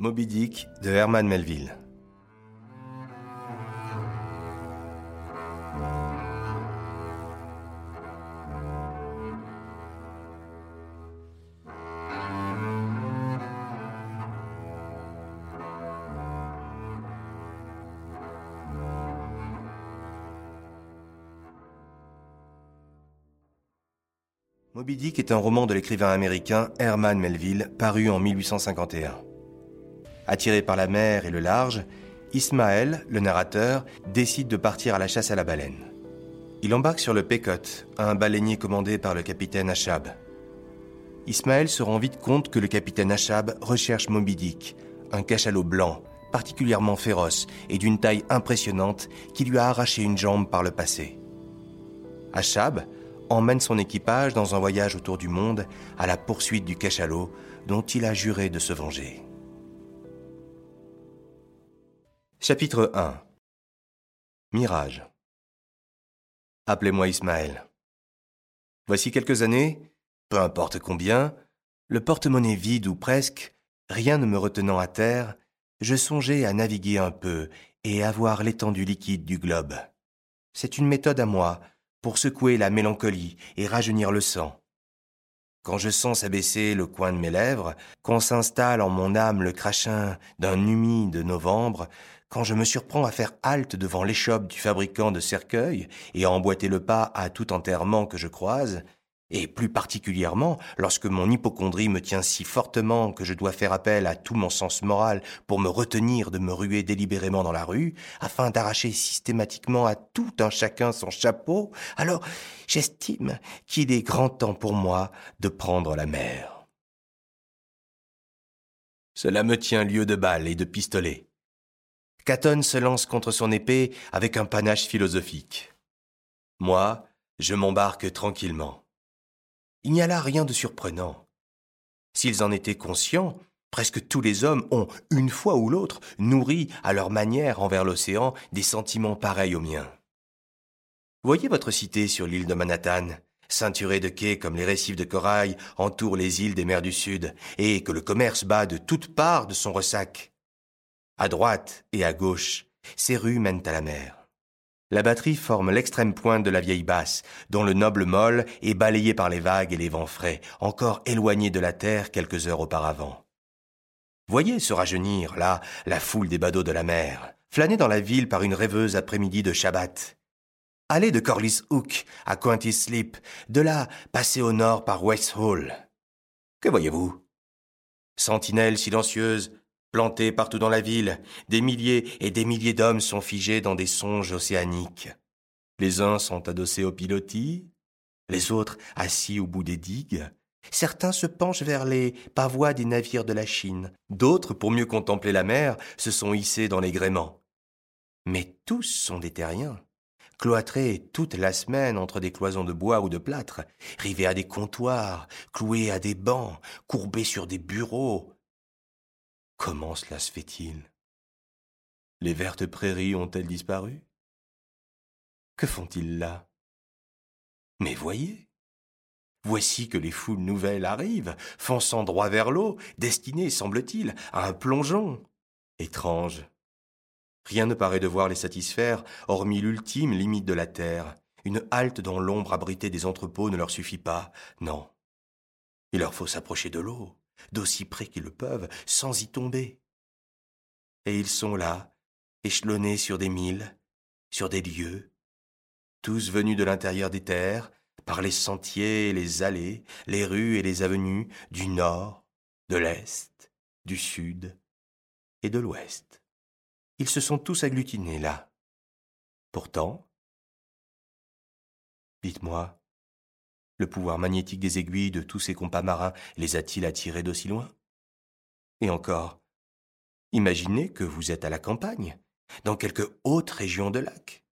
Moby Dick de Herman Melville. Moby Dick est un roman de l'écrivain américain Herman Melville, paru en 1851. Attiré par la mer et le large, Ismaël, le narrateur, décide de partir à la chasse à la baleine. Il embarque sur le Pécote, un baleinier commandé par le capitaine Achab. Ismaël se rend vite compte que le capitaine Achab recherche Moby Dick, un cachalot blanc, particulièrement féroce et d'une taille impressionnante qui lui a arraché une jambe par le passé. Achab, emmène son équipage dans un voyage autour du monde à la poursuite du cachalot dont il a juré de se venger. Chapitre 1 Mirage Appelez-moi Ismaël. Voici quelques années, peu importe combien, le porte-monnaie vide ou presque, rien ne me retenant à terre, je songeais à naviguer un peu et à voir l'étendue liquide du globe. C'est une méthode à moi, pour secouer la mélancolie et rajeunir le sang. Quand je sens s'abaisser le coin de mes lèvres, quand s'installe en mon âme le crachin d'un humide novembre, quand je me surprends à faire halte devant l'échoppe du fabricant de cercueils et à emboîter le pas à tout enterrement que je croise, et plus particulièrement lorsque mon hypochondrie me tient si fortement que je dois faire appel à tout mon sens moral pour me retenir de me ruer délibérément dans la rue, afin d'arracher systématiquement à tout un chacun son chapeau, alors j'estime qu'il est grand temps pour moi de prendre la mer. Cela me tient lieu de balles et de pistolets. Caton se lance contre son épée avec un panache philosophique. Moi, je m'embarque tranquillement. Il n'y a là rien de surprenant. S'ils en étaient conscients, presque tous les hommes ont, une fois ou l'autre, nourri à leur manière envers l'océan des sentiments pareils aux miens. Voyez votre cité sur l'île de Manhattan, ceinturée de quais comme les récifs de corail entourent les îles des mers du Sud, et que le commerce bat de toutes parts de son ressac. À droite et à gauche, ces rues mènent à la mer. La batterie forme l'extrême pointe de la vieille basse, dont le noble môle est balayé par les vagues et les vents frais, encore éloigné de la terre quelques heures auparavant. Voyez se rajeunir, là, la foule des badauds de la mer, flâner dans la ville par une rêveuse après-midi de Shabbat. Allez de Corliss Hook à Quinty Sleep, de là passer au nord par West Hall. Que voyez-vous? Sentinelles silencieuses, Plantés partout dans la ville, des milliers et des milliers d'hommes sont figés dans des songes océaniques. Les uns sont adossés au pilotis, les autres assis au bout des digues. Certains se penchent vers les pavois des navires de la Chine, d'autres, pour mieux contempler la mer, se sont hissés dans les gréements. Mais tous sont des terriens, cloîtrés toute la semaine entre des cloisons de bois ou de plâtre, rivés à des comptoirs, cloués à des bancs, courbés sur des bureaux, Comment cela se fait-il? Les vertes prairies ont-elles disparu? Que font-ils là? Mais voyez Voici que les foules nouvelles arrivent, fonçant droit vers l'eau, destinées, semble-t-il, à un plongeon. Étrange. Rien ne paraît devoir les satisfaire, hormis l'ultime limite de la terre. Une halte dont l'ombre abritée des entrepôts ne leur suffit pas. Non. Il leur faut s'approcher de l'eau d'aussi près qu'ils le peuvent, sans y tomber. Et ils sont là, échelonnés sur des milles, sur des lieux, tous venus de l'intérieur des terres, par les sentiers les allées, les rues et les avenues, du nord, de l'est, du sud et de l'ouest. Ils se sont tous agglutinés là. Pourtant, dites-moi, le pouvoir magnétique des aiguilles de tous ces compas marins les a-t-il attirés d'aussi loin? Et encore, imaginez que vous êtes à la campagne, dans quelque haute région de lac.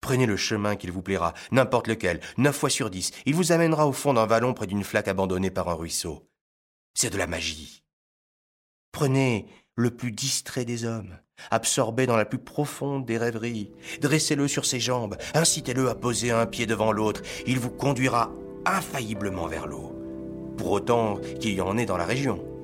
Prenez le chemin qu'il vous plaira, n'importe lequel, neuf fois sur dix, il vous amènera au fond d'un vallon près d'une flaque abandonnée par un ruisseau. C'est de la magie. Prenez le plus distrait des hommes, absorbé dans la plus profonde des rêveries, dressez-le sur ses jambes, incitez-le à poser un pied devant l'autre, il vous conduira infailliblement vers l'eau, pour autant qu'il y en ait dans la région.